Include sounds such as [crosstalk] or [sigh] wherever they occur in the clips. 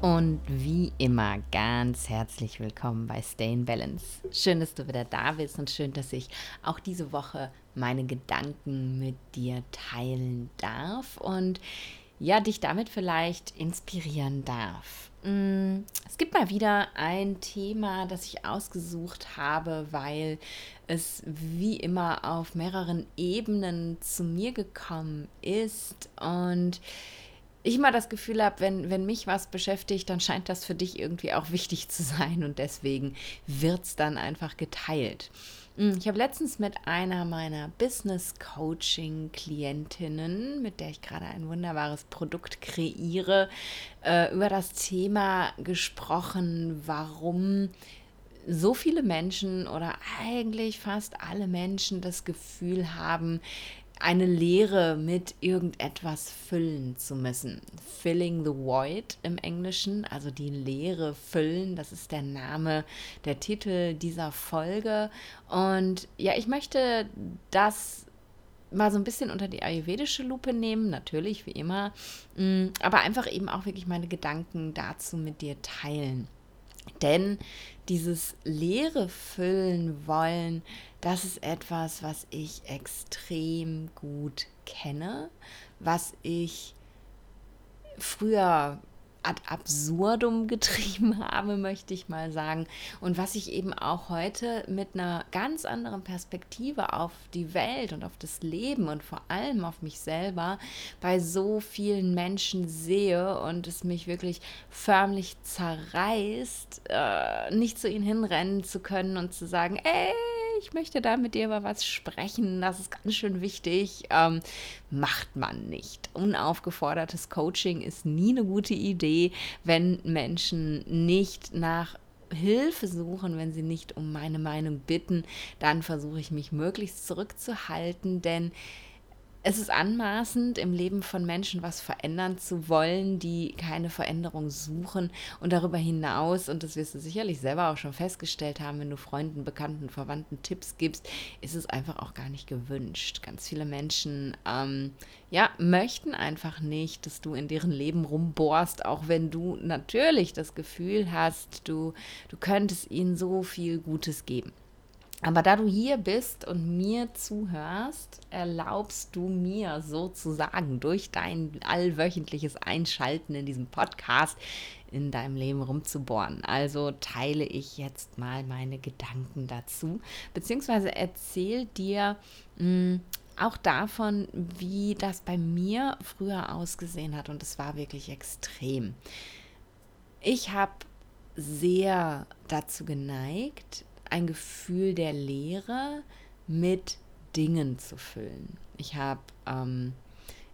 Und wie immer ganz herzlich willkommen bei Stay in Balance. Schön, dass du wieder da bist und schön, dass ich auch diese Woche meine Gedanken mit dir teilen darf und ja, dich damit vielleicht inspirieren darf. Mm, es gibt mal wieder ein Thema, das ich ausgesucht habe, weil es wie immer auf mehreren Ebenen zu mir gekommen ist und ich immer das Gefühl habe, wenn, wenn mich was beschäftigt, dann scheint das für dich irgendwie auch wichtig zu sein und deswegen wird es dann einfach geteilt. Hm, ich habe letztens mit einer meiner Business Coaching Klientinnen, mit der ich gerade ein wunderbares Produkt kreiere, äh, über das Thema gesprochen, warum so viele Menschen oder eigentlich fast alle Menschen das Gefühl haben, eine Leere mit irgendetwas füllen zu müssen. Filling the Void im Englischen, also die Leere füllen, das ist der Name, der Titel dieser Folge. Und ja, ich möchte das mal so ein bisschen unter die ayurvedische Lupe nehmen, natürlich, wie immer, mm, aber einfach eben auch wirklich meine Gedanken dazu mit dir teilen. Denn dieses leere Füllen wollen, das ist etwas, was ich extrem gut kenne, was ich früher ad absurdum [laughs] getrieben habe, möchte ich mal sagen. Und was ich eben auch heute mit einer ganz anderen Perspektive auf die Welt und auf das Leben und vor allem auf mich selber bei so vielen Menschen sehe und es mich wirklich förmlich zerreißt, äh, nicht zu ihnen hinrennen zu können und zu sagen, ey, ich möchte da mit dir über was sprechen, das ist ganz schön wichtig. Ähm, macht man nicht. Unaufgefordertes Coaching ist nie eine gute Idee, wenn Menschen nicht nach Hilfe suchen, wenn sie nicht um meine Meinung bitten, dann versuche ich mich möglichst zurückzuhalten, denn es ist anmaßend, im Leben von Menschen was verändern zu wollen, die keine Veränderung suchen. Und darüber hinaus, und das wirst du sicherlich selber auch schon festgestellt haben, wenn du Freunden, Bekannten, Verwandten Tipps gibst, ist es einfach auch gar nicht gewünscht. Ganz viele Menschen, ähm, ja, möchten einfach nicht, dass du in deren Leben rumbohrst, auch wenn du natürlich das Gefühl hast, du, du könntest ihnen so viel Gutes geben. Aber da du hier bist und mir zuhörst, erlaubst du mir sozusagen durch dein allwöchentliches Einschalten in diesem Podcast in deinem Leben rumzubohren. Also teile ich jetzt mal meine Gedanken dazu, beziehungsweise erzähl dir mh, hm, auch davon, wie das bei mir früher ausgesehen hat. Und es war wirklich extrem. Ich habe sehr dazu geneigt, ein Gefühl der Leere mit Dingen zu füllen. Ich habe ähm,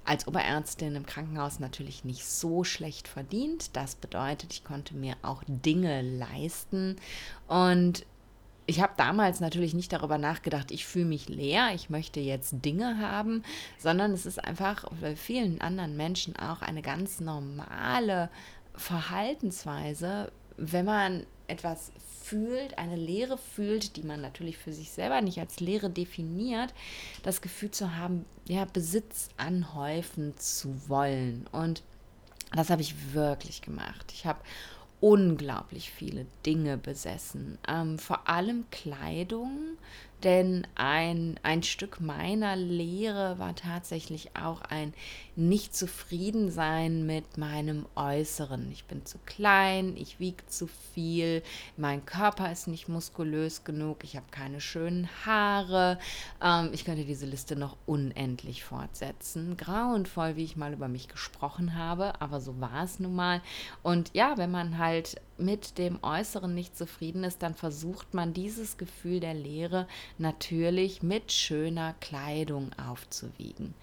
als Oberärztin im Krankenhaus natürlich nicht so schlecht verdient. Das bedeutet, ich konnte mir auch Dinge leisten. Und ich habe damals natürlich nicht darüber nachgedacht, ich fühle mich leer, ich möchte jetzt Dinge haben, sondern es ist einfach bei vielen anderen Menschen auch eine ganz normale Verhaltensweise, wenn man etwas fühlt, eine Leere fühlt, die man natürlich für sich selber nicht als Leere definiert, das Gefühl zu haben, ja, Besitz anhäufen zu wollen. Und das habe ich wirklich gemacht. Ich habe unglaublich viele Dinge besessen, ähm, vor allem Kleidung, denn ein, ein Stück meiner Lehre war tatsächlich auch ein Nicht-Zufriedensein mit meinem Äußeren. Ich bin zu klein, ich wiege zu viel, mein Körper ist nicht muskulös genug, ich habe keine schönen Haare. Ähm, ich könnte diese Liste noch unendlich fortsetzen. Grauenvoll, wie ich mal über mich gesprochen habe, aber so war es nun mal. Und ja, wenn man halt mit dem Äußeren nicht zufrieden ist, dann versucht man dieses Gefühl der Leere natürlich mit schöner Kleidung aufzuwiegen.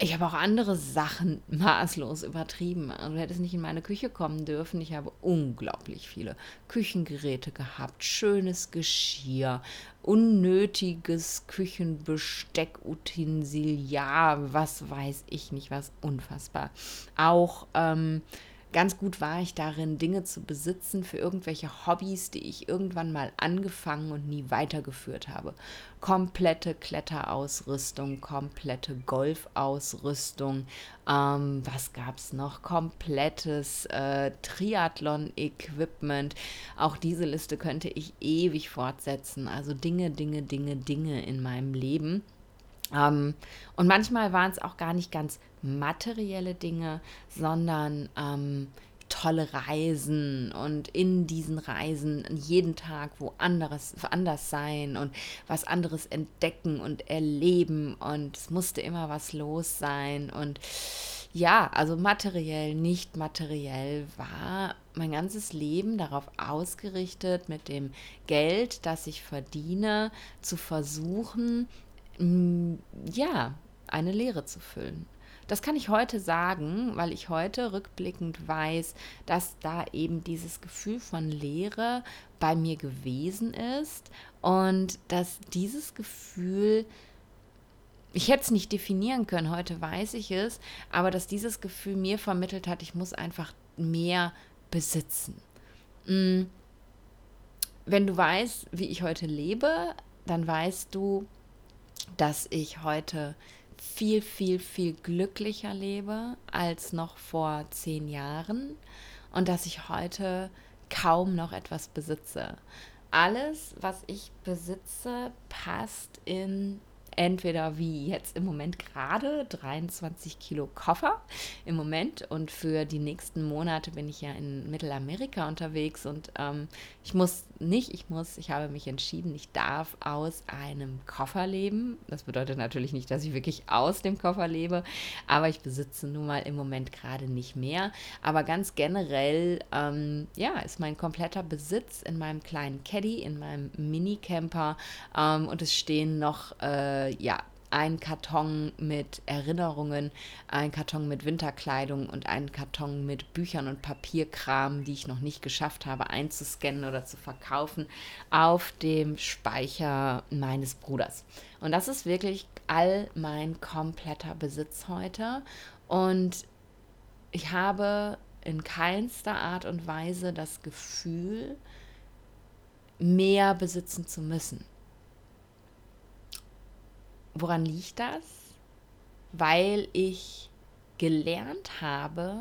Ich habe auch andere Sachen [laughs] maßlos übertrieben. Also, du hättest nicht in meine Küche kommen dürfen. Ich habe unglaublich viele Küchengeräte gehabt, schönes Geschirr, unnötiges Küchenbesteck, Utensil, ja, was weiß ich nicht, was unfassbar. Auch ähm, ganz gut war ich darin, Dinge zu besitzen für irgendwelche Hobbys, die ich irgendwann mal angefangen und nie weitergeführt habe. Komplette Kletterausrüstung, komplette Golfausrüstung. Ähm, was gab es noch? Komplettes äh, Triathlon-Equipment. Auch diese Liste könnte ich ewig fortsetzen. Also Dinge, Dinge, Dinge, Dinge in meinem Leben. Ähm, und manchmal waren es auch gar nicht ganz materielle Dinge, sondern ähm, tolle Reisen und in diesen Reisen jeden Tag woanders anders sein und was anderes entdecken und erleben und es musste immer was los sein. Und ja, also materiell, nicht materiell war mein ganzes Leben darauf ausgerichtet, mit dem Geld, das ich verdiene, zu versuchen, ja, eine Lehre zu füllen. Das kann ich heute sagen, weil ich heute rückblickend weiß, dass da eben dieses Gefühl von Leere bei mir gewesen ist und dass dieses Gefühl, ich hätte es nicht definieren können, heute weiß ich es, aber dass dieses Gefühl mir vermittelt hat, ich muss einfach mehr besitzen. Mm. Wenn du weißt, wie ich heute lebe, dann weißt du, dass ich heute viel, viel, viel glücklicher lebe als noch vor zehn Jahren und dass ich heute kaum noch etwas besitze. Alles, was ich besitze, passt in entweder wie jetzt im Moment gerade 23 Kilo Koffer im Moment und für die nächsten Monate bin ich ja in Mittelamerika unterwegs und ähm, ich muss nicht, ich muss, ich habe mich entschieden, ich darf aus einem Koffer leben. Das bedeutet natürlich nicht, dass ich wirklich aus dem Koffer lebe, aber ich besitze nun mal im Moment gerade nicht mehr. Aber ganz generell, ähm, ja, ist mein kompletter Besitz in meinem kleinen Caddy, in meinem Mini-Camper ähm, und es stehen noch äh, ja, ein Karton mit Erinnerungen, ein Karton mit Winterkleidung und ein Karton mit Büchern und Papierkram, die ich noch nicht geschafft habe einzuscannen oder zu verkaufen, auf dem Speicher meines Bruders. Und das ist wirklich all mein kompletter Besitz heute. Und ich habe in keinster Art und Weise das Gefühl, mehr besitzen zu müssen. Woran liegt das? Weil ich gelernt habe,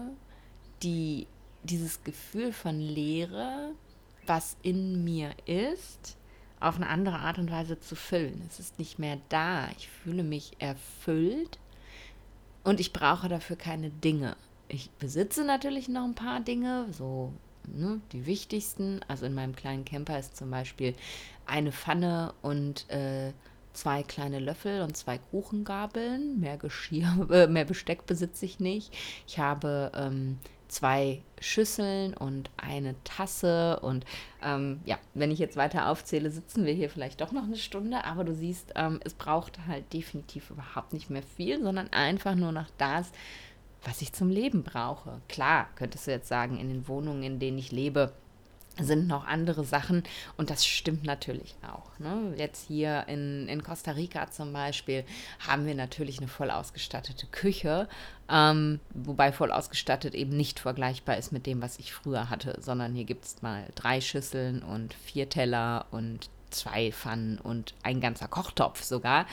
die, dieses Gefühl von Leere, was in mir ist, auf eine andere Art und Weise zu füllen. Es ist nicht mehr da. Ich fühle mich erfüllt und ich brauche dafür keine Dinge. Ich besitze natürlich noch ein paar Dinge, so ne, die wichtigsten. Also in meinem kleinen Camper ist zum Beispiel eine Pfanne und äh, zwei kleine Löffel und zwei Kuchengabeln. Mehr Geschirr, [laughs] äh, mehr Besteck besitze ich nicht. Ich habe ähm, zwei Schüsseln und eine Tasse. Und ähm, ja, wenn ich jetzt weiter aufzähle, sitzen wir hier vielleicht doch noch eine Stunde. Aber du siehst, ähm, es braucht halt definitiv überhaupt nicht mehr viel, sondern einfach nur noch das, was ich zum Leben brauche. Klar, könntest du jetzt sagen, in den Wohnungen, in denen ich lebe, sind noch andere Sachen und das stimmt natürlich auch. Ne? Jetzt hier in, in Costa Rica zum Beispiel haben wir natürlich eine voll ausgestattete Küche, ähm, wobei voll ausgestattet eben nicht vergleichbar ist mit dem, was ich früher hatte, sondern hier gibt es mal drei Schüsseln und vier Teller und zwei Pfannen und ein ganzer Kochtopf sogar.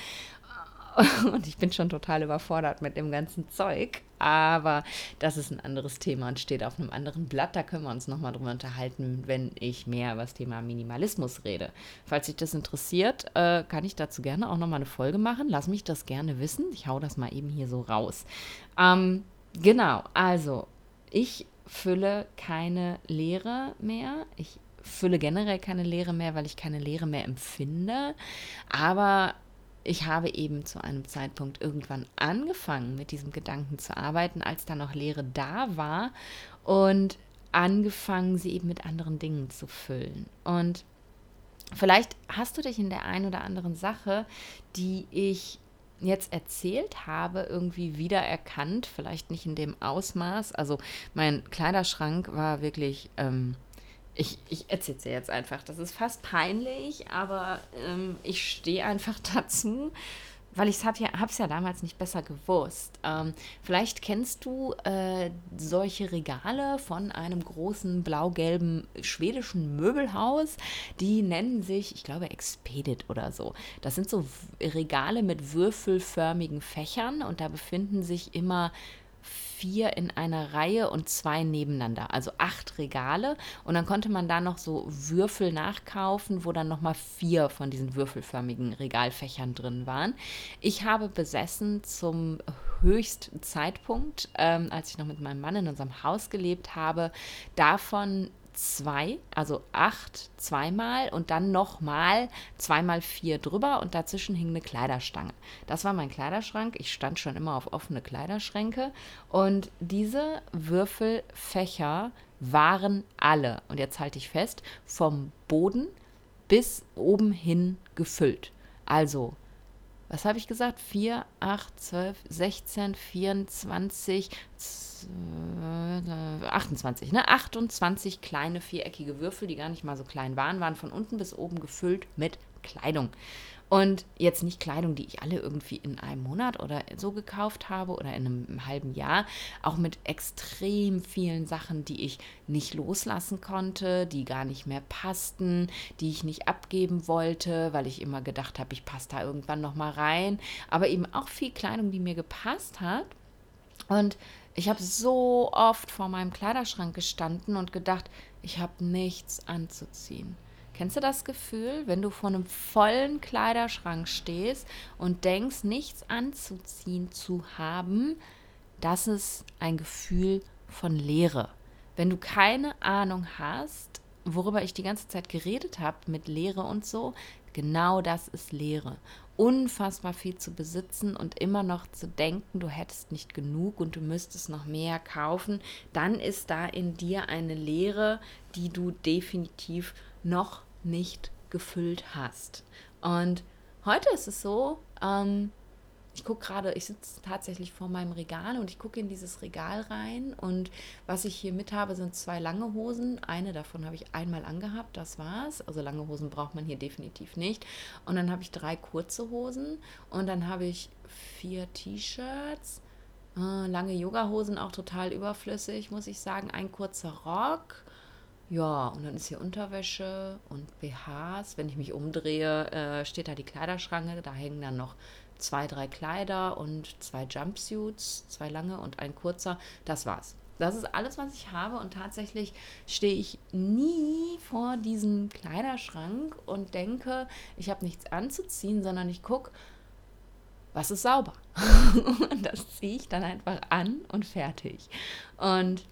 [laughs] Und ich bin schon total überfordert mit dem ganzen Zeug. Aber das ist ein anderes Thema und steht auf einem anderen Blatt. Da können wir uns nochmal drüber unterhalten, wenn ich mehr über das Thema Minimalismus rede. Falls dich das interessiert, äh, kann ich dazu gerne auch nochmal eine Folge machen. Lass mich das gerne wissen. Ich hau das mal eben hier so raus. Ähm, genau, also ich fülle keine Leere mehr. Ich fülle generell keine Leere mehr, weil ich keine Leere mehr empfinde. Aber ich habe eben zu einem Zeitpunkt irgendwann angefangen, mit diesem Gedanken zu arbeiten, als da noch Leere da war und angefangen, sie eben mit anderen Dingen zu füllen. Und vielleicht hast du dich in der einen oder anderen Sache, die ich jetzt erzählt habe, irgendwie wiedererkannt, vielleicht nicht in dem Ausmaß. Also mein Kleiderschrank war wirklich ähm, ich, ich erzähle jetzt einfach. Das ist fast peinlich, aber ähm, ich stehe einfach [laughs] dazu. weil ich es habe es ja damals nicht besser gewusst. Ähm, vielleicht kennst du äh, solche Regale von einem großen blau-gelben schwedischen Möbelhaus. Die nennen sich, ich glaube, Expedit oder so. Das sind so Regale mit würfelförmigen Fächern und da befinden sich immer vier in einer Reihe und zwei nebeneinander, also acht Regale. Und dann konnte man da noch so Würfel nachkaufen, wo dann nochmal vier von diesen würfelförmigen Regalfächern drin waren. Ich habe besessen zum höchsten Zeitpunkt, ähm, als ich noch mit meinem Mann in unserem Haus gelebt habe, davon zwei, also acht zweimal und dann nochmal zweimal vier drüber und dazwischen hing eine Kleiderstange. Das war mein Kleiderschrank. Ich stand schon immer auf offene Kleiderschränke und diese Würfelfächer waren alle, und jetzt halte ich fest, vom Boden bis oben hin gefüllt. Also was habe ich gesagt? 4, 8, 12, 16, 24, 28, ne? 28 kleine viereckige Würfel, die gar nicht mal so klein waren, waren von unten bis oben gefüllt mit Kleidung. Und jetzt nicht Kleidung, die ich alle irgendwie in einem Monat oder so gekauft habe oder in einem halben Jahr, auch mit extrem vielen Sachen, die ich nicht loslassen konnte, die gar nicht mehr passten, die ich nicht abgeben wollte, weil ich immer gedacht habe, ich passe da irgendwann noch mal rein, aber eben auch viel Kleidung, die mir gepasst hat. Und ich habe so oft vor meinem Kleiderschrank gestanden und gedacht, ich habe nichts anzuziehen. Kennst du das Gefühl, wenn du vor einem vollen Kleiderschrank stehst und denkst, nichts anzuziehen zu haben? Das ist ein Gefühl von Leere. Wenn du keine Ahnung hast, worüber ich die ganze Zeit geredet habe mit Leere und so, genau das ist Leere. Unfassbar viel zu besitzen und immer noch zu denken, du hättest nicht genug und du müsstest noch mehr kaufen, dann ist da in dir eine Leere, die du definitiv noch nicht gefüllt hast. Und heute ist es so, ähm, ich gucke gerade, ich sitze tatsächlich vor meinem Regal und ich gucke in dieses Regal rein und was ich hier mit habe, sind zwei lange Hosen. Eine davon habe ich einmal angehabt, das war's. Also lange Hosen braucht man hier definitiv nicht. Und dann habe ich drei kurze Hosen und dann habe ich vier T-Shirts, äh, lange Yoga-Hosen auch total überflüssig, muss ich sagen. Ein kurzer Rock ja, und dann ist hier Unterwäsche und BHs. Wenn ich mich umdrehe, äh, steht da die Kleiderschranke. Da hängen dann noch zwei, drei Kleider und zwei Jumpsuits, zwei lange und ein kurzer. Das war's. Das ist alles, was ich habe. Und tatsächlich stehe ich nie vor diesem Kleiderschrank und denke, ich habe nichts anzuziehen, sondern ich gucke, was ist sauber. [laughs] und das ziehe ich dann einfach an und fertig. Und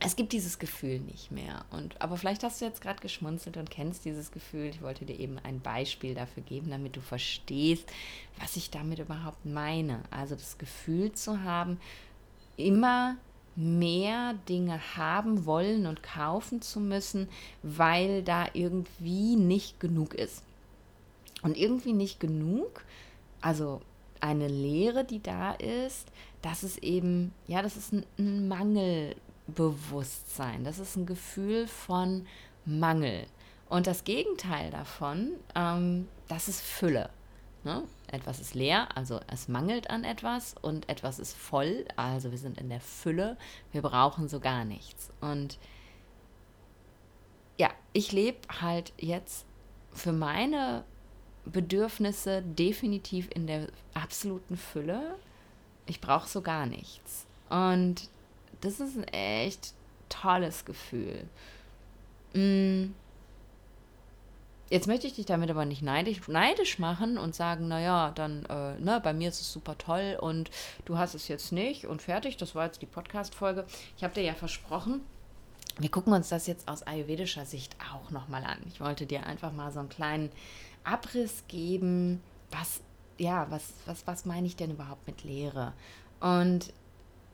es gibt dieses Gefühl nicht mehr. Und, aber vielleicht hast du jetzt gerade geschmunzelt und kennst dieses Gefühl. Ich wollte dir eben ein Beispiel dafür geben, damit du verstehst, was ich damit überhaupt meine. Also das Gefühl zu haben, immer mehr Dinge haben wollen und kaufen zu müssen, weil da irgendwie nicht genug ist. Und irgendwie nicht genug, also eine Lehre, die da ist, das ist eben, ja, das ist ein Mangel Bewusstsein. Das ist ein Gefühl von Mangel. Und das Gegenteil davon, ähm, das ist Fülle. Ne? Etwas ist leer, also es mangelt an etwas und etwas ist voll, also wir sind in der Fülle, wir brauchen so gar nichts. Und ja, ich lebe halt jetzt für meine Bedürfnisse definitiv in der absoluten Fülle. Ich brauche so gar nichts. Und das ist ein echt tolles Gefühl. Mm. Jetzt möchte ich dich damit aber nicht neidisch, neidisch machen und sagen, naja, dann, äh, ne, bei mir ist es super toll und du hast es jetzt nicht und fertig. Das war jetzt die Podcast-Folge. Ich habe dir ja versprochen, wir gucken uns das jetzt aus ayurvedischer Sicht auch nochmal an. Ich wollte dir einfach mal so einen kleinen Abriss geben, was, ja, was, was, was meine ich denn überhaupt mit Lehre? Und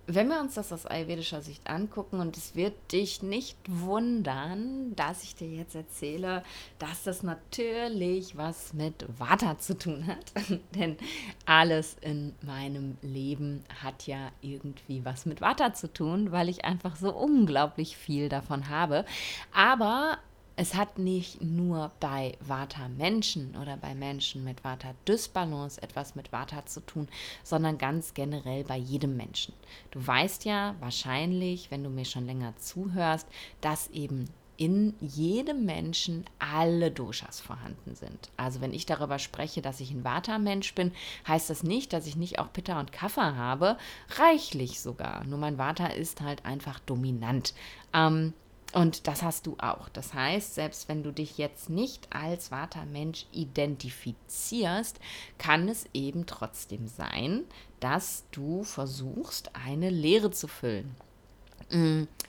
wenn wir uns das aus ayurvedischer Sicht angucken, und es wird dich nicht wundern, dass ich dir jetzt erzähle, dass das natürlich was mit Vata zu tun hat. [laughs] Denn alles in meinem Leben hat ja irgendwie was mit Vata zu tun, weil ich einfach so unglaublich viel davon habe. Aber es hat nicht nur bei Vata-Menschen oder bei Menschen mit Vata-Dysbalance etwas mit Vata zu tun, sondern ganz generell bei jedem Menschen. Du weißt ja wahrscheinlich, wenn du mir schon länger zuhörst, dass eben in jedem Menschen alle Doshas vorhanden sind. Also wenn ich darüber spreche, dass ich ein Vata-Mensch bin, heißt das nicht, dass ich nicht auch Pitta und Kapha habe. Reichlich sogar. Nur mein Vata ist halt einfach dominant. Ähm, und das hast du auch. Das heißt, selbst wenn du dich jetzt nicht als Vata-Mensch identifizierst, kann es eben trotzdem sein, dass du versuchst, eine Lehre zu füllen.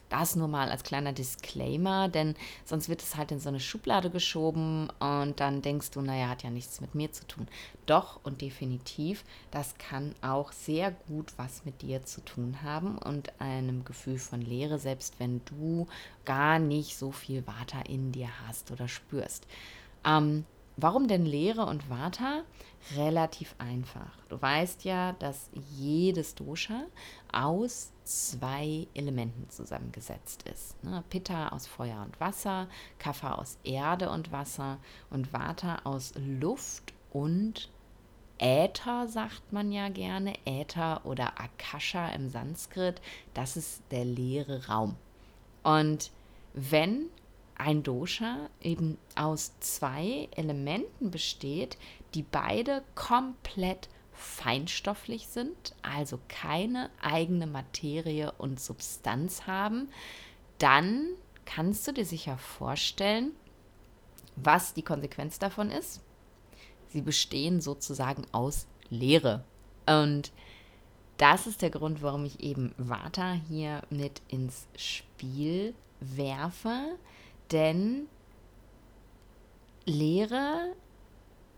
Das nur mal als kleiner Disclaimer, denn sonst wird es halt in so eine Schublade geschoben und dann denkst du, naja, hat ja nichts mit mir zu tun. Doch und definitiv, das kann auch sehr gut was mit dir zu tun haben und einem Gefühl von Leere, selbst wenn du gar nicht so viel Vata in dir hast oder spürst. Ähm, Warum denn Lehre und Vata? Relativ einfach. Du weißt ja, dass jedes Dosha aus zwei Elementen zusammengesetzt ist. Ne? Pitta aus Feuer und Wasser, Kapha aus Erde und Wasser und Vata aus Luft und Äther, sagt man ja gerne. Äther oder Akasha im Sanskrit, das ist der leere Raum. Und wenn ein Dosha eben aus zwei Elementen besteht, die beide komplett feinstofflich sind, also keine eigene Materie und Substanz haben, dann kannst du dir sicher vorstellen, was die Konsequenz davon ist. Sie bestehen sozusagen aus Leere. Und das ist der Grund, warum ich eben Vata hier mit ins Spiel werfe, denn Leere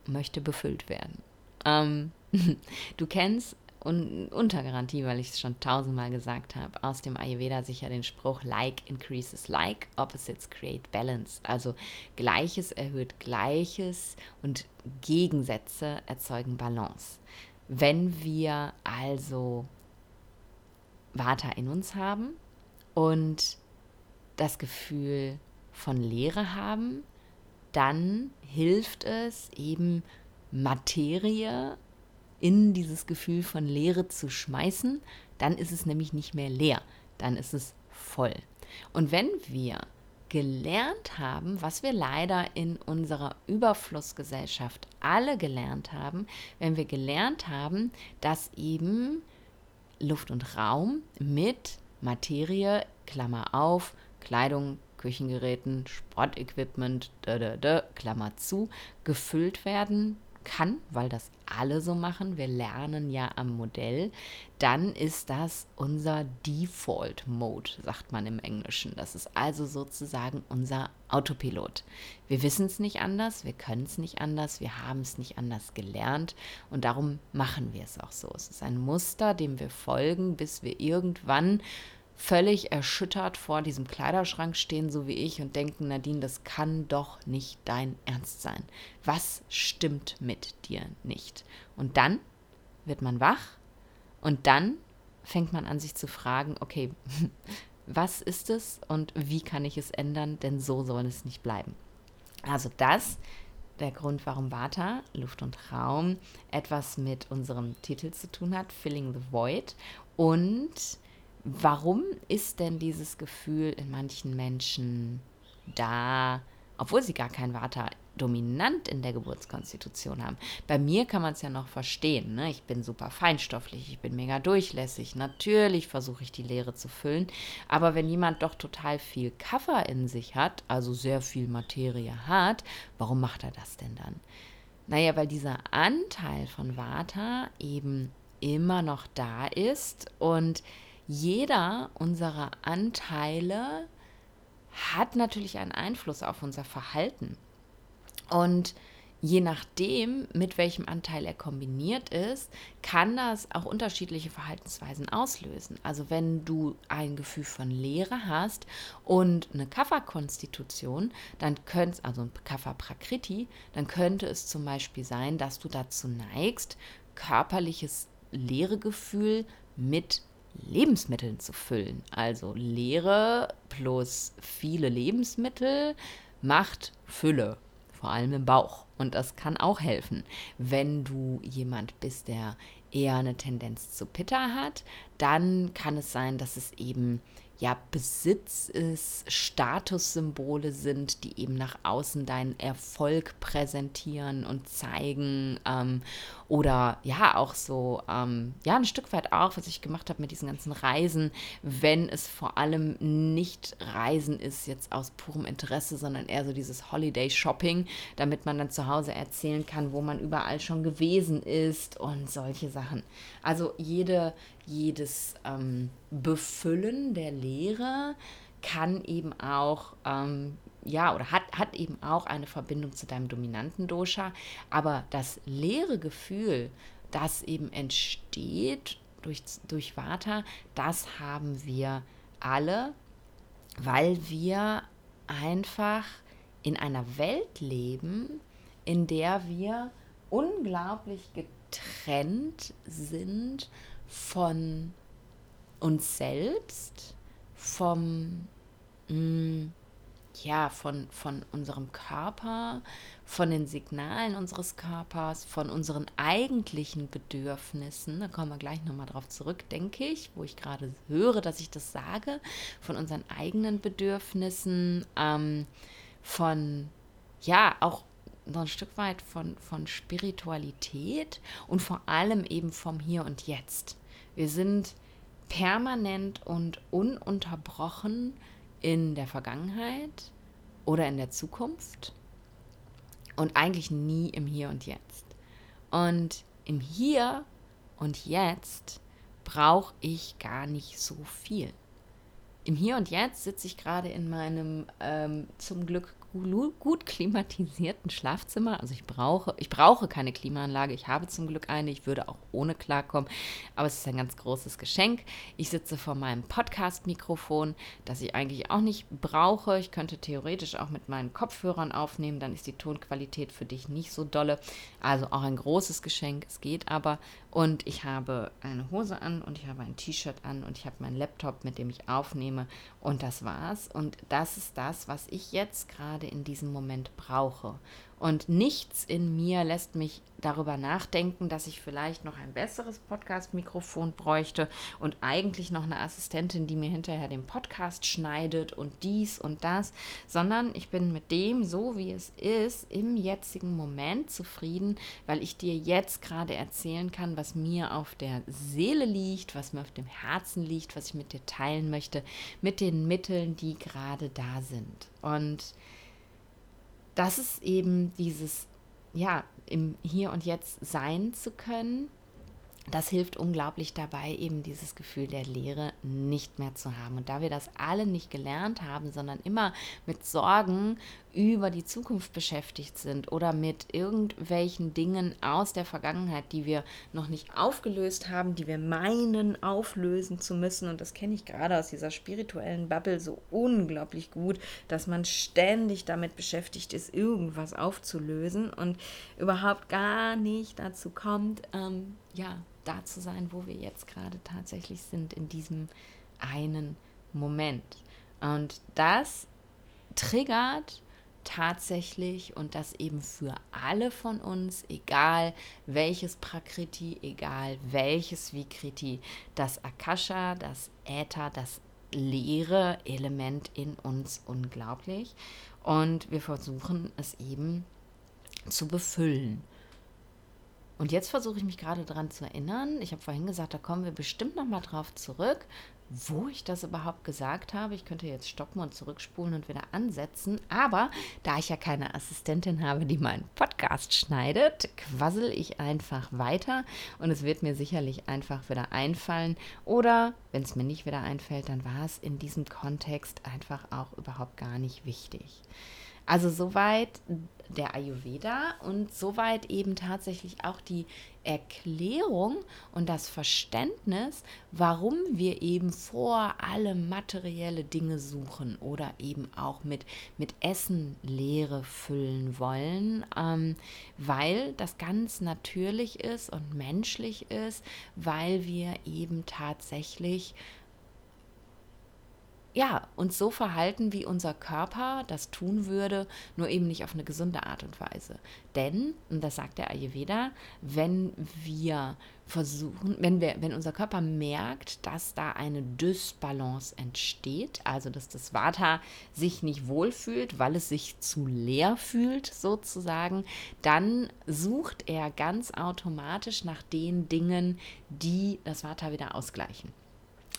möchte befüllt werden. Ähm, [laughs] du kennst und unter Garantie, weil ich es schon tausendmal gesagt habe, aus dem Ayurveda sicher den Spruch Like increases like, opposites create balance. Also Gleiches erhöht Gleiches und Gegensätze erzeugen Balance. Wenn wir also Vata in uns haben und das Gefühl von Leere haben, dann hilft es eben Materie in dieses Gefühl von Leere zu schmeißen, dann ist es nämlich nicht mehr leer, dann ist es voll. Und wenn wir gelernt haben, was wir leider in unserer Überflussgesellschaft alle gelernt haben, wenn wir gelernt haben, dass eben Luft und Raum mit Materie, Klammer auf, Kleidung, Küchengeräten, Sportequipment, da, da, da, Klammer zu, gefüllt werden kann, weil das alle so machen, wir lernen ja am Modell, dann ist das unser Default Mode, sagt man im Englischen. Das ist also sozusagen unser Autopilot. Wir wissen es nicht anders, wir können es nicht anders, wir haben es nicht anders gelernt und darum machen wir es auch so. Es ist ein Muster, dem wir folgen, bis wir irgendwann völlig erschüttert vor diesem Kleiderschrank stehen, so wie ich, und denken, Nadine, das kann doch nicht dein Ernst sein. Was stimmt mit dir nicht? Und dann wird man wach und dann fängt man an, sich zu fragen, okay, [laughs] was ist es und wie kann ich es ändern, denn so soll es nicht bleiben. Also das der Grund, warum Vata, Luft und Raum, etwas mit unserem Titel zu tun hat, Filling the Void. Und warum ist denn dieses Gefühl in manchen Menschen da, obwohl sie gar kein Vata dominant in der Geburtskonstitution haben. Bei mir kann man es ja noch verstehen. Ne? Ich bin super feinstofflich, ich bin mega durchlässig. Natürlich versuche ich die Leere zu füllen. Aber wenn jemand doch total viel Kaffer in sich hat, also sehr viel Materie hat, warum macht er das denn dann? Naja, weil dieser Anteil von Vata eben immer noch da ist und jeder unserer Anteile hat natürlich einen Einfluss auf unser Verhalten. Und je nachdem, mit welchem Anteil er kombiniert ist, kann das auch unterschiedliche Verhaltensweisen auslösen. Also wenn du ein Gefühl von Leere hast und eine Kapha-Konstitution, dann könnte also ein Kapha-Prakriti, dann könnte es zum Beispiel sein, dass du dazu neigst, körperliches Leeregefühl mit Lebensmitteln zu füllen. Also Leere plus viele Lebensmittel macht Fülle, vor allem im Bauch. Und das kann auch helfen. Wenn du jemand bist, der eher eine Tendenz zu Pitta hat, dann kann es sein, dass es eben ja Besitz ist, Statussymbole sind, die eben nach außen deinen Erfolg präsentieren und zeigen. Ähm, oder ja, auch so, ähm, ja, ein Stück weit auch, was ich gemacht habe mit diesen ganzen Reisen, wenn es vor allem nicht Reisen ist jetzt aus purem Interesse, sondern eher so dieses Holiday-Shopping, damit man dann zu Hause erzählen kann, wo man überall schon gewesen ist und solche Sachen. Also jede, jedes ähm, Befüllen der Lehre kann eben auch ähm, ja, oder hat, hat eben auch eine Verbindung zu deinem dominanten Dosha. Aber das leere Gefühl, das eben entsteht durch, durch Vata, das haben wir alle, weil wir einfach in einer Welt leben, in der wir unglaublich getrennt sind von uns selbst, vom mh, mm, ja, von, von unserem Körper, von den Signalen unseres Körpers, von unseren eigentlichen Bedürfnissen, da kommen wir gleich nochmal drauf zurück, denke ich, wo ich gerade höre, dass ich das sage, von unseren eigenen Bedürfnissen, ähm, von, ja, auch noch ein Stück weit von, von Spiritualität und vor allem eben vom Hier und Jetzt. Wir sind permanent und ununterbrochen in der Vergangenheit oder in der Zukunft und eigentlich nie im Hier und Jetzt. Und im Hier und Jetzt brauche ich gar nicht so viel. Im Hier und Jetzt sitze ich gerade in meinem ähm, zum Glück gut klimatisierten Schlafzimmer. Also ich brauche, ich brauche keine Klimaanlage. Ich habe zum Glück eine. Ich würde auch ohne klarkommen. Aber es ist ein ganz großes Geschenk. Ich sitze vor meinem Podcast-Mikrofon, das ich eigentlich auch nicht brauche. Ich könnte theoretisch auch mit meinen Kopfhörern aufnehmen. Dann ist die Tonqualität für dich nicht so dolle. Also auch ein großes Geschenk. Es geht aber. Und ich habe eine Hose an und ich habe ein T-Shirt an und ich habe meinen Laptop, mit dem ich aufnehme. Und das war's. Und das ist das, was ich jetzt gerade in diesem Moment brauche. Und nichts in mir lässt mich darüber nachdenken, dass ich vielleicht noch ein besseres Podcast-Mikrofon bräuchte und eigentlich noch eine Assistentin, die mir hinterher den Podcast schneidet und dies und das, sondern ich bin mit dem, so wie es ist, im jetzigen Moment zufrieden, weil ich dir jetzt gerade erzählen kann, was mir auf der Seele liegt, was mir auf dem Herzen liegt, was ich mit dir teilen möchte, mit den Mitteln, die gerade da sind. Und das ist eben dieses, ja, im Hier und Jetzt sein zu können das hilft unglaublich dabei, eben dieses Gefühl der Leere nicht mehr zu haben. Und da wir das alle nicht gelernt haben, sondern immer mit Sorgen über die Zukunft beschäftigt sind oder mit irgendwelchen Dingen aus der Vergangenheit, die wir noch nicht aufgelöst haben, die wir meinen auflösen zu müssen. Und das kenne ich gerade aus dieser spirituellen Bubble so unglaublich gut, dass man ständig damit beschäftigt ist, irgendwas aufzulösen und überhaupt gar nicht dazu kommt, ähm, ja, da zu sein, wo wir jetzt gerade tatsächlich sind, in diesem einen Moment. Und das triggert tatsächlich und das eben für alle von uns, egal welches Prakriti, egal welches Vikriti, das Akasha, das Äther, das leere Element in uns unglaublich. Und wir versuchen es eben zu befüllen. Und jetzt versuche ich mich gerade daran zu erinnern. Ich habe vorhin gesagt, da kommen wir bestimmt noch mal drauf zurück, wo ich das überhaupt gesagt habe. Ich könnte jetzt stoppen und zurückspulen und wieder ansetzen. Aber da ich ja keine Assistentin habe, die meinen Podcast schneidet, quassel ich einfach weiter und es wird mir sicherlich einfach wieder einfallen. Oder wenn es mir nicht wieder einfällt, dann war es in diesem Kontext einfach auch überhaupt gar nicht wichtig. Also soweit der Ayurveda und soweit eben tatsächlich auch die Erklärung und das Verständnis, warum wir eben vor allem materielle Dinge suchen oder eben auch mit, mit Essen Leere füllen wollen, ähm, weil das ganz natürlich ist und menschlich ist, weil wir eben tatsächlich ja, uns so verhalten, wie unser Körper das tun würde, nur eben nicht auf eine gesunde Art und Weise. Denn, und das sagt der Ayurveda, wenn wir versuchen, wenn wir, wenn unser Körper merkt, dass da eine Dysbalance entsteht, also dass das Vata sich nicht wohlfühlt, weil es sich zu leer fühlt, sozusagen, dann sucht er ganz automatisch nach den Dingen, die das Vata wieder ausgleichen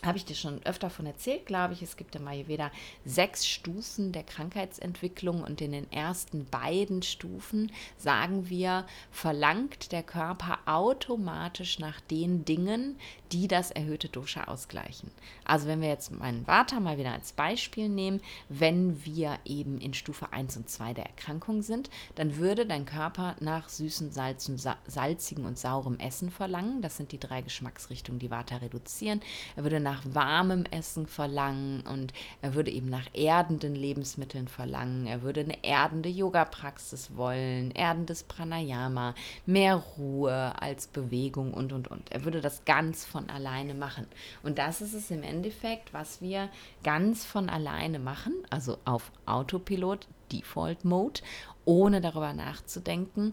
habe ich dir schon öfter von erzählt, glaube ich. Es gibt im Ayurveda sechs Stufen der Krankheitsentwicklung und in den ersten beiden Stufen sagen wir, verlangt der Körper automatisch nach den Dingen, die das erhöhte Dosha ausgleichen. Also wenn wir jetzt meinen Vata mal wieder als Beispiel nehmen, wenn wir eben in Stufe 1 und 2 der Erkrankung sind, dann würde dein Körper nach süßen, salzen, salzigen und saurem Essen verlangen. Das sind die drei Geschmacksrichtungen, die Vata reduzieren. Er würde nach warmem Essen verlangen und er würde eben nach erdenden Lebensmitteln verlangen. Er würde eine erdende Yoga-Praxis wollen, erdendes Pranayama, mehr Ruhe als Bewegung und und und. Er würde das ganz von alleine machen. Und das ist es im Endeffekt, was wir ganz von alleine machen, also auf Autopilot, Default Mode, ohne darüber nachzudenken,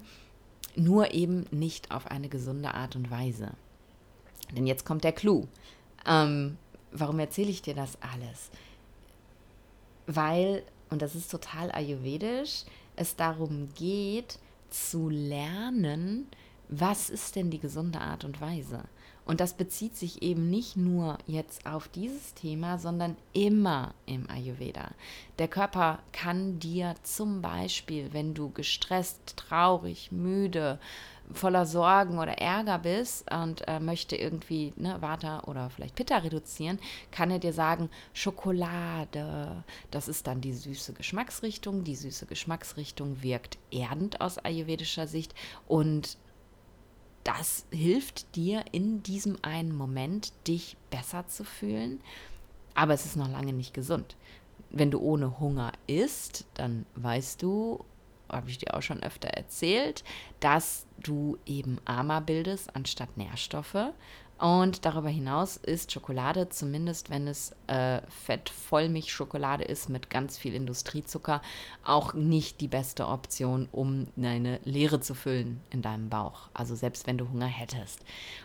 nur eben nicht auf eine gesunde Art und Weise. Denn jetzt kommt der Clou. Ähm, warum erzähle ich dir das alles? Weil, und das ist total ayurvedisch, es darum geht, zu lernen, was ist denn die gesunde Art und Weise? Und das bezieht sich eben nicht nur jetzt auf dieses Thema, sondern immer im Ayurveda. Der Körper kann dir zum Beispiel, wenn du gestresst, traurig, müde, voller Sorgen oder Ärger bist und äh, möchte irgendwie ne, Vata oder vielleicht Pitta reduzieren, kann er dir sagen, Schokolade, das ist dann die süße Geschmacksrichtung. Die süße Geschmacksrichtung wirkt erdend aus ayurvedischer Sicht und das hilft dir in diesem einen Moment, dich besser zu fühlen. Aber es ist noch lange nicht gesund. Wenn du ohne Hunger isst, dann weißt du, habe ich dir auch schon öfter erzählt, dass du eben Ama bildest anstatt Nährstoffe. Und darüber hinaus ist Schokolade, zumindest wenn es äh, Fett-Vollmilchschokolade ist mit ganz viel Industriezucker, auch nicht die beste Option, um eine Leere zu füllen in deinem Bauch. Also selbst wenn du Hunger hättest.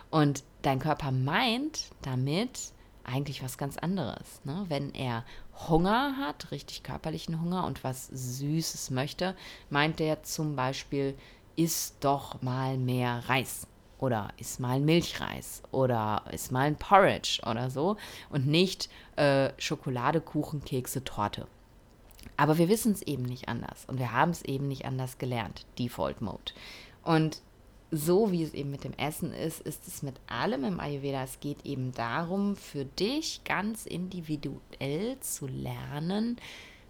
Und dein Körper meint damit eigentlich was ganz anderes. Ne? Wenn er Hunger hat, richtig körperlichen Hunger und was Süßes möchte, meint er zum Beispiel, isst doch mal mehr Reis oder ist mal Milchreis oder ist mal ein Porridge oder so und nicht äh, Schokolade, Kuchen, Kekse, Torte. Aber wir wissen es eben nicht anders und wir haben es eben nicht anders gelernt, Default Mode. Und so wie es eben mit dem Essen ist, ist es mit allem im Ayurveda. Es geht eben darum, für dich ganz individuell zu lernen,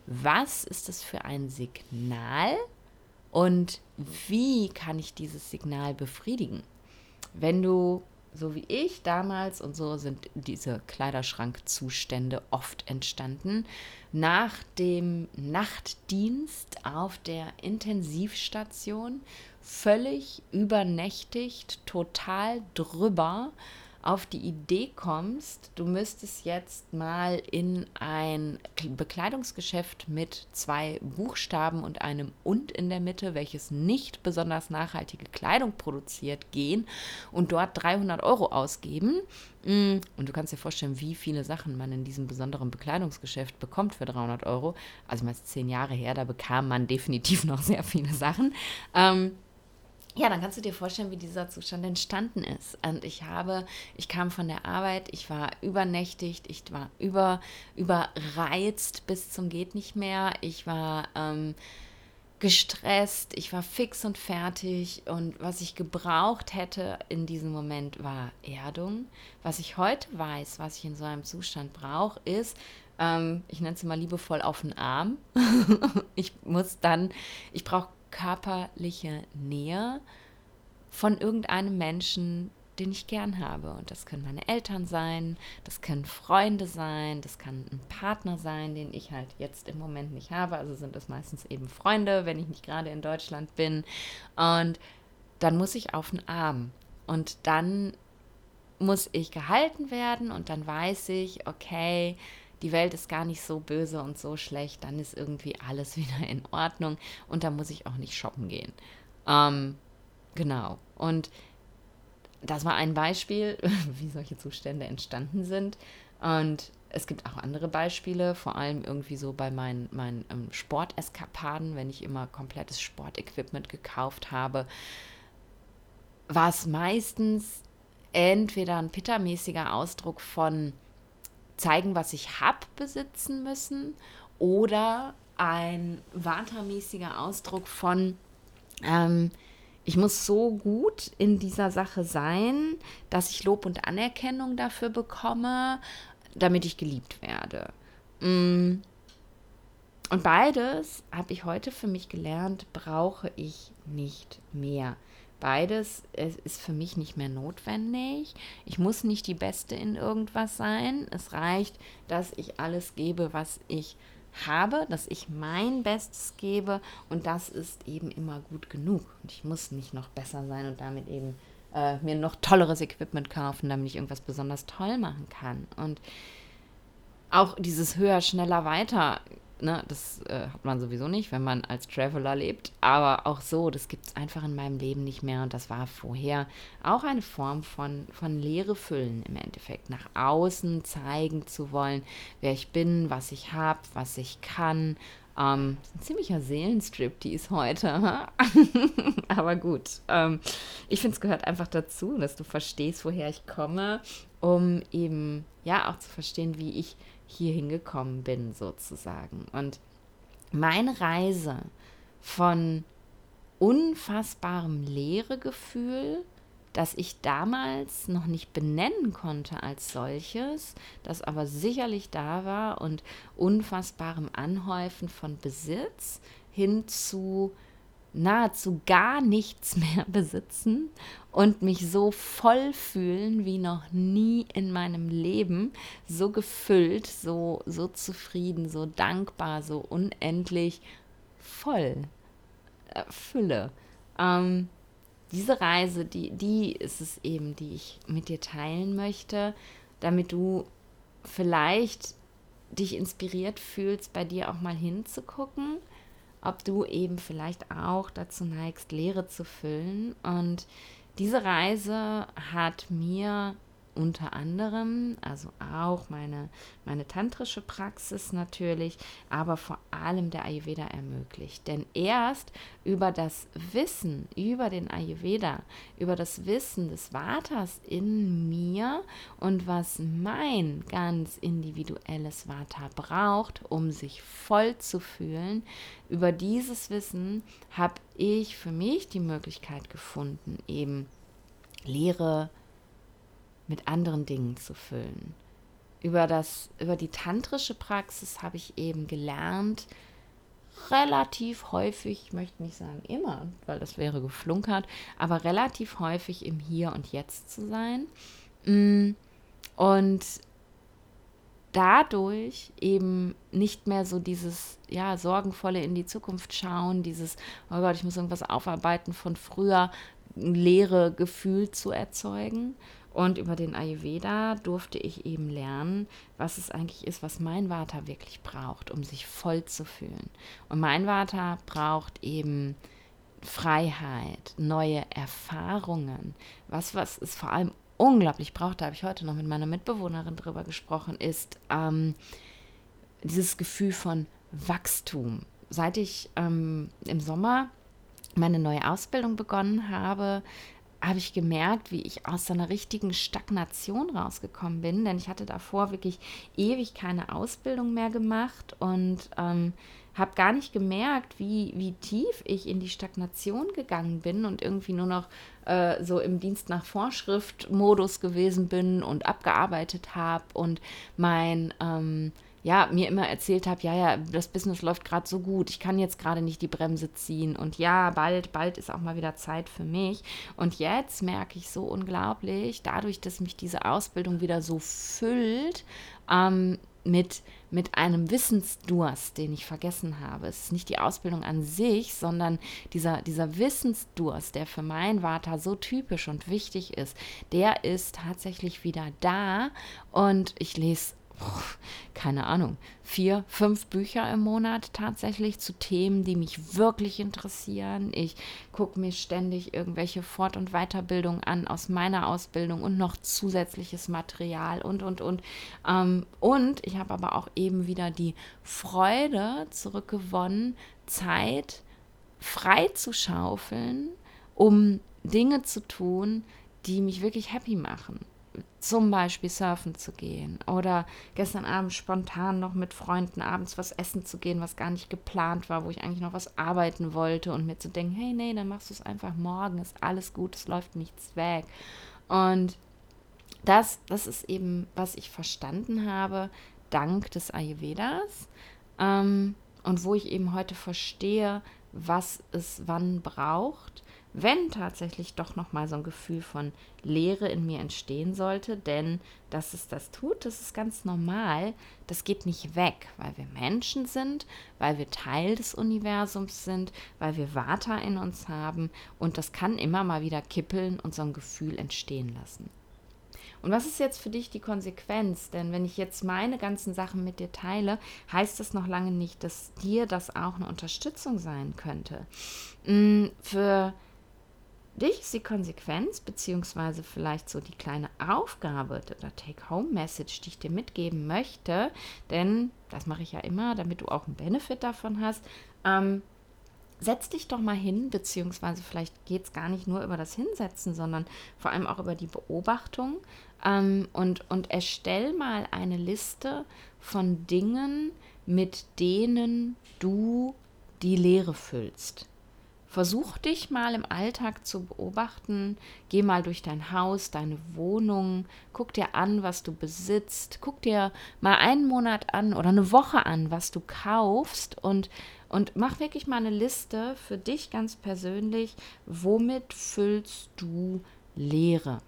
was ist das für ein Signal und wie kann ich dieses Signal befriedigen wenn du, so wie ich damals, und so sind diese Kleiderschrankzustände oft entstanden, nach dem Nachtdienst auf der Intensivstation völlig übernächtigt, total drüber auf die Idee kommst, du müsstest jetzt mal in ein Bekleidungsgeschäft mit zwei Buchstaben und einem und in der Mitte, welches nicht besonders nachhaltige Kleidung produziert, gehen und dort 300 Euro ausgeben. Mm, und du kannst dir vorstellen, wie viele Sachen man in diesem besonderen Bekleidungsgeschäft bekommt für 300 Euro. Also, mal zehn Jahre her, da bekam man definitiv noch sehr viele Sachen. Ähm, ja, dann kannst du dir vorstellen, wie dieser Zustand entstanden ist. Und ich habe, ich kam von der Arbeit, ich war übernächtigt, ich war über, überreizt bis zum geht nicht mehr. Ich war ähm, gestresst, ich war fix und fertig. Und was ich gebraucht hätte in diesem Moment war Erdung. Was ich heute weiß, was ich in so einem Zustand brauche, ist, ähm, ich nenne es mal liebevoll auf den Arm. [laughs] ich muss dann, ich brauche körperliche Nähe von irgendeinem Menschen, den ich gern habe. Und das können meine Eltern sein, das können Freunde sein, das kann ein Partner sein, den ich halt jetzt im Moment nicht habe. Also sind es meistens eben Freunde, wenn ich nicht gerade in Deutschland bin. Und dann muss ich auf den Arm. Und dann muss ich gehalten werden und dann weiß ich, okay, die Welt ist gar nicht so böse und so schlecht, dann ist irgendwie alles [laughs] wieder in Ordnung und da muss ich auch nicht shoppen gehen. Ähm, genau. Und das war ein Beispiel, [laughs] wie solche Zustände entstanden sind. Und es gibt auch andere Beispiele, vor allem irgendwie so bei meinen, meinen ähm, Sporteskapaden, wenn ich immer komplettes Sportequipment gekauft habe, war es meistens entweder ein pittermäßiger Ausdruck von zeigen, was ich habe, besitzen müssen oder ein watermäßiger Ausdruck von ähm, ich muss so gut in dieser Sache sein, dass ich Lob und Anerkennung dafür bekomme, damit ich geliebt werde. Mm. Und beides habe ich heute für mich gelernt, brauche ich nicht mehr. Beides ist für mich nicht mehr notwendig. Ich muss nicht die Beste in irgendwas sein. Es reicht, dass ich alles gebe, was ich habe, dass ich mein Bestes gebe und das ist eben immer gut genug. Und ich muss nicht noch besser sein und damit eben äh, mir noch tolleres Equipment kaufen, damit ich irgendwas besonders toll machen kann. Und auch dieses höher, schneller, weiter ne, das äh, hat man sowieso nicht, wenn man als Traveler lebt. Aber auch so, das gibt es einfach in meinem Leben nicht mehr. Und das war vorher auch eine Form von, von Leere füllen im Endeffekt. Nach außen zeigen zu wollen, wer ich bin, was ich habe, was ich kann. Ähm, ein ziemlicher Seelenstrip, die ist heute. [laughs] Aber gut. Ähm, ich finde, es gehört einfach dazu, dass du verstehst, woher ich komme, um eben ja auch zu verstehen, wie ich hier hingekommen bin, sozusagen. Und meine Reise von unfassbarem Leeregefühl, das ich damals noch nicht benennen konnte als solches, das aber sicherlich da war und unfassbarem Anhäufen von Besitz hin zu nahezu gar nichts [laughs] mehr besitzen und mich so voll fühlen wie noch nie in meinem Leben, so gefüllt, so, so zufrieden, so dankbar, so unendlich voll. Äh, Fülle. Ähm, diese Reise, die, die ist es eben, die ich mit dir teilen möchte, damit du vielleicht dich inspiriert fühlst, bei dir auch mal hinzugucken ob du eben vielleicht auch dazu neigst, Leere zu füllen. Und diese Reise hat mir unter anderem, also auch meine, meine tantrische Praxis natürlich, aber vor allem der Ayurveda ermöglicht. Denn erst über das Wissen über den Ayurveda, über das Wissen des Vatas in mir und was mein ganz individuelles Vata braucht, um sich voll zu fühlen, über dieses Wissen habe ich für mich die Möglichkeit gefunden, eben Lehre, mit anderen Dingen zu füllen. Über, das, über die tantrische Praxis habe ich eben gelernt, relativ häufig, ich möchte nicht sagen immer, weil das wäre geflunkert, aber relativ häufig im Hier und Jetzt zu sein. Mm, und dadurch eben nicht mehr so dieses, ja, sorgenvolle in die Zukunft schauen, dieses, oh Gott, ich muss irgendwas aufarbeiten von früher, leere Gefühl zu erzeugen, und über den Ayurveda durfte ich eben lernen, was es eigentlich ist, was mein Vata wirklich braucht, um sich voll zu fühlen. Und mein Vata braucht eben Freiheit, neue Erfahrungen. Was, was es vor allem unglaublich braucht, da habe ich heute noch mit meiner Mitbewohnerin drüber gesprochen, ist ähm, dieses Gefühl von Wachstum. Seit ich ähm, im Sommer meine neue Ausbildung begonnen habe, habe ich gemerkt, wie ich aus so einer richtigen Stagnation rausgekommen bin, denn ich hatte davor wirklich ewig keine Ausbildung mehr gemacht und ähm, habe gar nicht gemerkt, wie, wie tief ich in die Stagnation gegangen bin und irgendwie nur noch äh, so im Dienst nach Vorschrift Modus gewesen bin und abgearbeitet habe und mein ähm, ja, mir immer erzählt habe, ja, ja, das Business läuft gerade so gut, ich kann jetzt gerade nicht die Bremse ziehen und ja, bald, bald ist auch mal wieder Zeit für mich. Und jetzt merke ich so unglaublich, dadurch, dass mich diese Ausbildung wieder so füllt, ähm, mit, mit einem Wissensdurst, den ich vergessen habe. Es ist nicht die Ausbildung an sich, sondern dieser, dieser Wissensdurst, der für mein Vater so typisch und wichtig ist, der ist tatsächlich wieder da und ich lese keine Ahnung, vier, fünf Bücher im Monat tatsächlich zu Themen, die mich wirklich interessieren. Ich gucke mir ständig irgendwelche Fort- und Weiterbildungen an aus meiner Ausbildung und noch zusätzliches Material und, und, und. Ähm, und ich habe aber auch eben wieder die Freude zurückgewonnen, Zeit frei zu schaufeln, um Dinge zu tun, die mich wirklich happy machen zum Beispiel surfen zu gehen oder gestern Abend spontan noch mit Freunden abends was essen zu gehen, was gar nicht geplant war, wo ich eigentlich noch was arbeiten wollte und mir zu denken, hey, nee, dann machst du es einfach morgen, ist alles gut, es läuft nichts weg. Und das, das ist eben, was ich verstanden habe, dank des Ayurvedas ähm, und wo ich eben heute verstehe, was es wann braucht wenn tatsächlich doch noch mal so ein Gefühl von Leere in mir entstehen sollte, denn dass es das tut, das ist ganz normal, das geht nicht weg, weil wir Menschen sind, weil wir Teil des Universums sind, weil wir Vata in uns haben und das kann immer mal wieder kippeln und so ein Gefühl entstehen lassen. Und was ist jetzt für dich die Konsequenz? Denn wenn ich jetzt meine ganzen Sachen mit dir teile, heißt das noch lange nicht, dass dir das auch eine Unterstützung sein könnte. Mm, für dich ist die Konsequenz, beziehungsweise vielleicht so die kleine Aufgabe oder Take-Home-Message, die ich dir mitgeben möchte, denn das mache ich ja immer, damit du auch einen Benefit davon hast. Ähm, setz dich doch mal hin, beziehungsweise vielleicht geht es gar nicht nur über das Hinsetzen, sondern vor allem auch über die Beobachtung ähm, und, und erstell mal eine Liste von Dingen, mit denen du die Leere füllst. Versuch dich mal im Alltag zu beobachten. Geh mal durch dein Haus, deine Wohnung, guck dir an, was du besitzt. Guck dir mal einen Monat an oder eine Woche an, was du kaufst und, und mach wirklich mal eine Liste für dich ganz persönlich, womit füllst du Leere.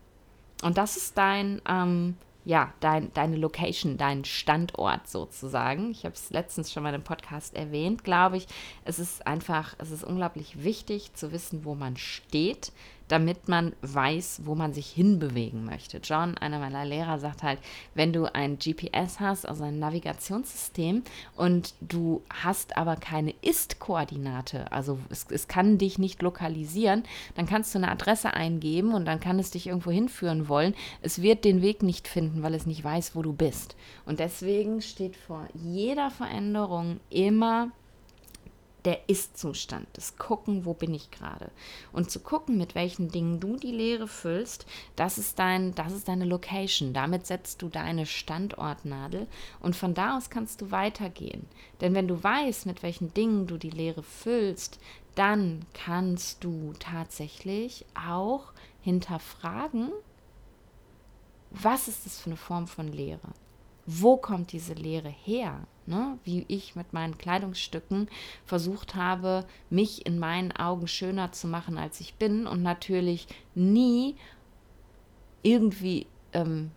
Und das ist dein ähm, ja, dein, deine Location, dein Standort sozusagen. Ich habe es letztens schon mal im Podcast erwähnt, glaube ich. Es ist einfach, es ist unglaublich wichtig zu wissen, wo man steht, damit man weiß, wo man sich hinbewegen möchte. John, einer meiner Lehrer, sagt halt, wenn du ein GPS hast, also ein Navigationssystem, und du hast aber keine Ist-Koordinate, also es, es kann dich nicht lokalisieren, dann kannst du eine Adresse eingeben und dann kann es dich irgendwo hinführen wollen. Es wird den Weg nicht finden, weil es nicht weiß, wo du bist. Und deswegen steht vor jeder Veränderung immer der Ist-Zustand, das Gucken, wo bin ich gerade. Und zu gucken, mit welchen Dingen du die Leere füllst, das ist, dein, das ist deine Location. Damit setzt du deine Standortnadel und von da aus kannst du weitergehen. Denn wenn du weißt, mit welchen Dingen du die Leere füllst, dann kannst du tatsächlich auch hinterfragen, was ist das für eine Form von Leere? Wo kommt diese Leere her? Ne? Wie ich mit meinen Kleidungsstücken versucht habe, mich in meinen Augen schöner zu machen, als ich bin und natürlich nie irgendwie ähm,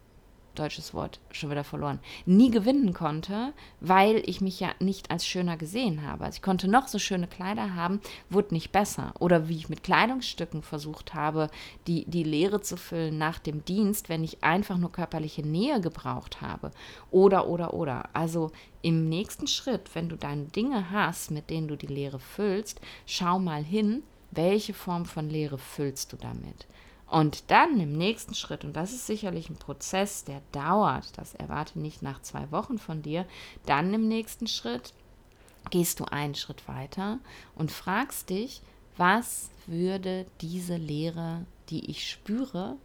deutsches Wort schon wieder verloren, nie gewinnen konnte, weil ich mich ja nicht als schöner gesehen habe. Also ich konnte noch so schöne Kleider haben, wurde nicht besser. Oder wie ich mit Kleidungsstücken versucht habe, die, die Leere zu füllen nach dem Dienst, wenn ich einfach nur körperliche Nähe gebraucht habe. Oder, oder, oder. Also im nächsten Schritt, wenn du deine Dinge hast, mit denen du die Leere füllst, schau mal hin, welche Form von Leere füllst du damit. Und dann im nächsten Schritt, und das ist sicherlich ein Prozess, der dauert, das erwarte nicht nach zwei Wochen von dir, dann im nächsten Schritt gehst du einen Schritt weiter und fragst dich, was würde diese Lehre, die ich spüre,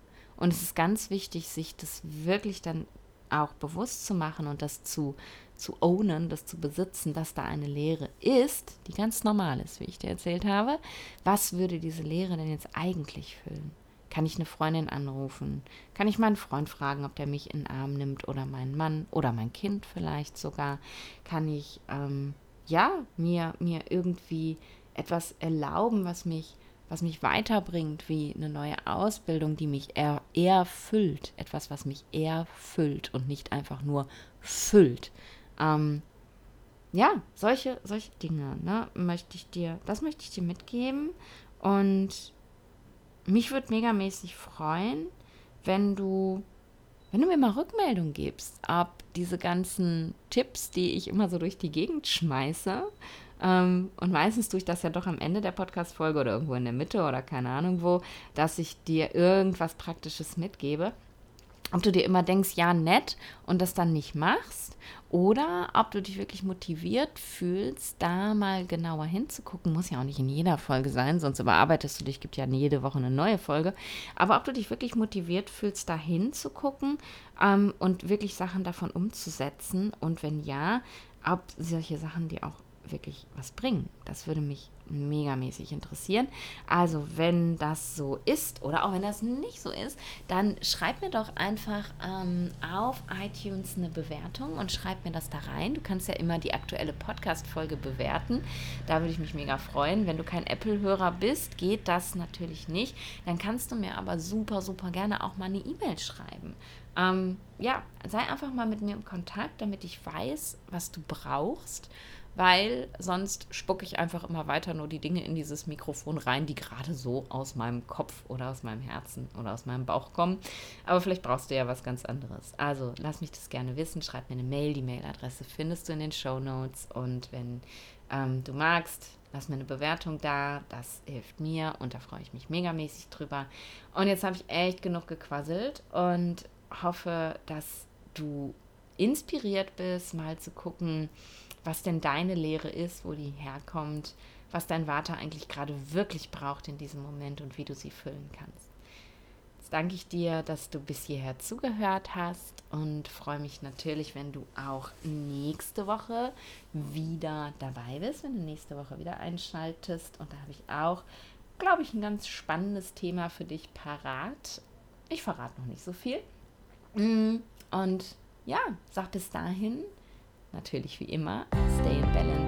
und es ist ganz wichtig, sich das wirklich dann auch bewusst zu machen und das zu, zu ownen, das zu besitzen, dass da eine Lehre ist, die ganz normal ist, wie ich dir erzählt habe. Was würde diese Lehre denn jetzt eigentlich füllen? Kann ich eine Freundin anrufen? Kann ich meinen Freund fragen, ob der mich in den Arm nimmt oder meinen Mann oder mein Kind vielleicht sogar? Kann ich ähm, ja mir, mir irgendwie etwas erlauben, was mich, was mich weiterbringt, wie eine neue Ausbildung, die mich eher, erfüllt. Etwas, was mich erfüllt und nicht einfach nur füllt. Ähm, ja, solche, solche Dinge, ne, möchte ich dir, das möchte ich dir mitgeben. Und mich würde megamäßig freuen, wenn du wenn du mir mal Rückmeldung gibst, ob diese ganzen Tipps, die ich immer so durch die Gegend schmeiße, ähm, und meistens tue ich das ja doch am Ende der Podcast-Folge oder irgendwo in der Mitte oder keine Ahnung wo, dass ich dir irgendwas Praktisches mitgebe. Ob du dir immer denkst, ja, nett und das dann nicht machst oder ob du dich wirklich motiviert fühlst, da mal genauer hinzugucken. Muss ja auch nicht in jeder Folge sein, sonst überarbeitest du dich, gibt ja jede Woche eine neue Folge. Aber ob du dich wirklich motiviert fühlst, da hinzugucken ähm, und wirklich Sachen davon umzusetzen und wenn ja, ob solche Sachen dir auch wirklich was bringen. Das würde mich megamäßig interessieren. Also, wenn das so ist oder auch wenn das nicht so ist, dann schreib mir doch einfach ähm, auf iTunes eine Bewertung und schreib mir das da rein. Du kannst ja immer die aktuelle Podcast-Folge bewerten. Da würde ich mich mega freuen. Wenn du kein Apple-Hörer bist, geht das natürlich nicht. Dann kannst du mir aber super, super gerne auch mal eine E-Mail schreiben. Ähm, ja, sei einfach mal mit mir im Kontakt, damit ich weiß, was du brauchst weil sonst spucke ich einfach immer weiter nur die Dinge in dieses Mikrofon rein, die gerade so aus meinem Kopf oder aus meinem Herzen oder aus meinem Bauch kommen. Aber vielleicht brauchst du ja was ganz anderes. Also lass mich das gerne wissen, schreib mir eine Mail. Die Mailadresse findest du in den Show Notes. Und wenn ähm, du magst, lass mir eine Bewertung da. Das hilft mir und da freue ich mich megamäßig drüber. Und jetzt habe ich echt genug gequasselt und hoffe, dass du inspiriert bist, mal zu gucken, was denn deine Lehre ist, wo die herkommt, was dein Vater eigentlich gerade wirklich braucht in diesem Moment und wie du sie füllen kannst. Jetzt danke ich dir, dass du bis hierher zugehört hast und freue mich natürlich, wenn du auch nächste Woche wieder dabei bist, wenn du nächste Woche wieder einschaltest. Und da habe ich auch, glaube ich, ein ganz spannendes Thema für dich parat. Ich verrate noch nicht so viel. Mm, und ja, sag bis dahin, natürlich wie immer, stay in balance.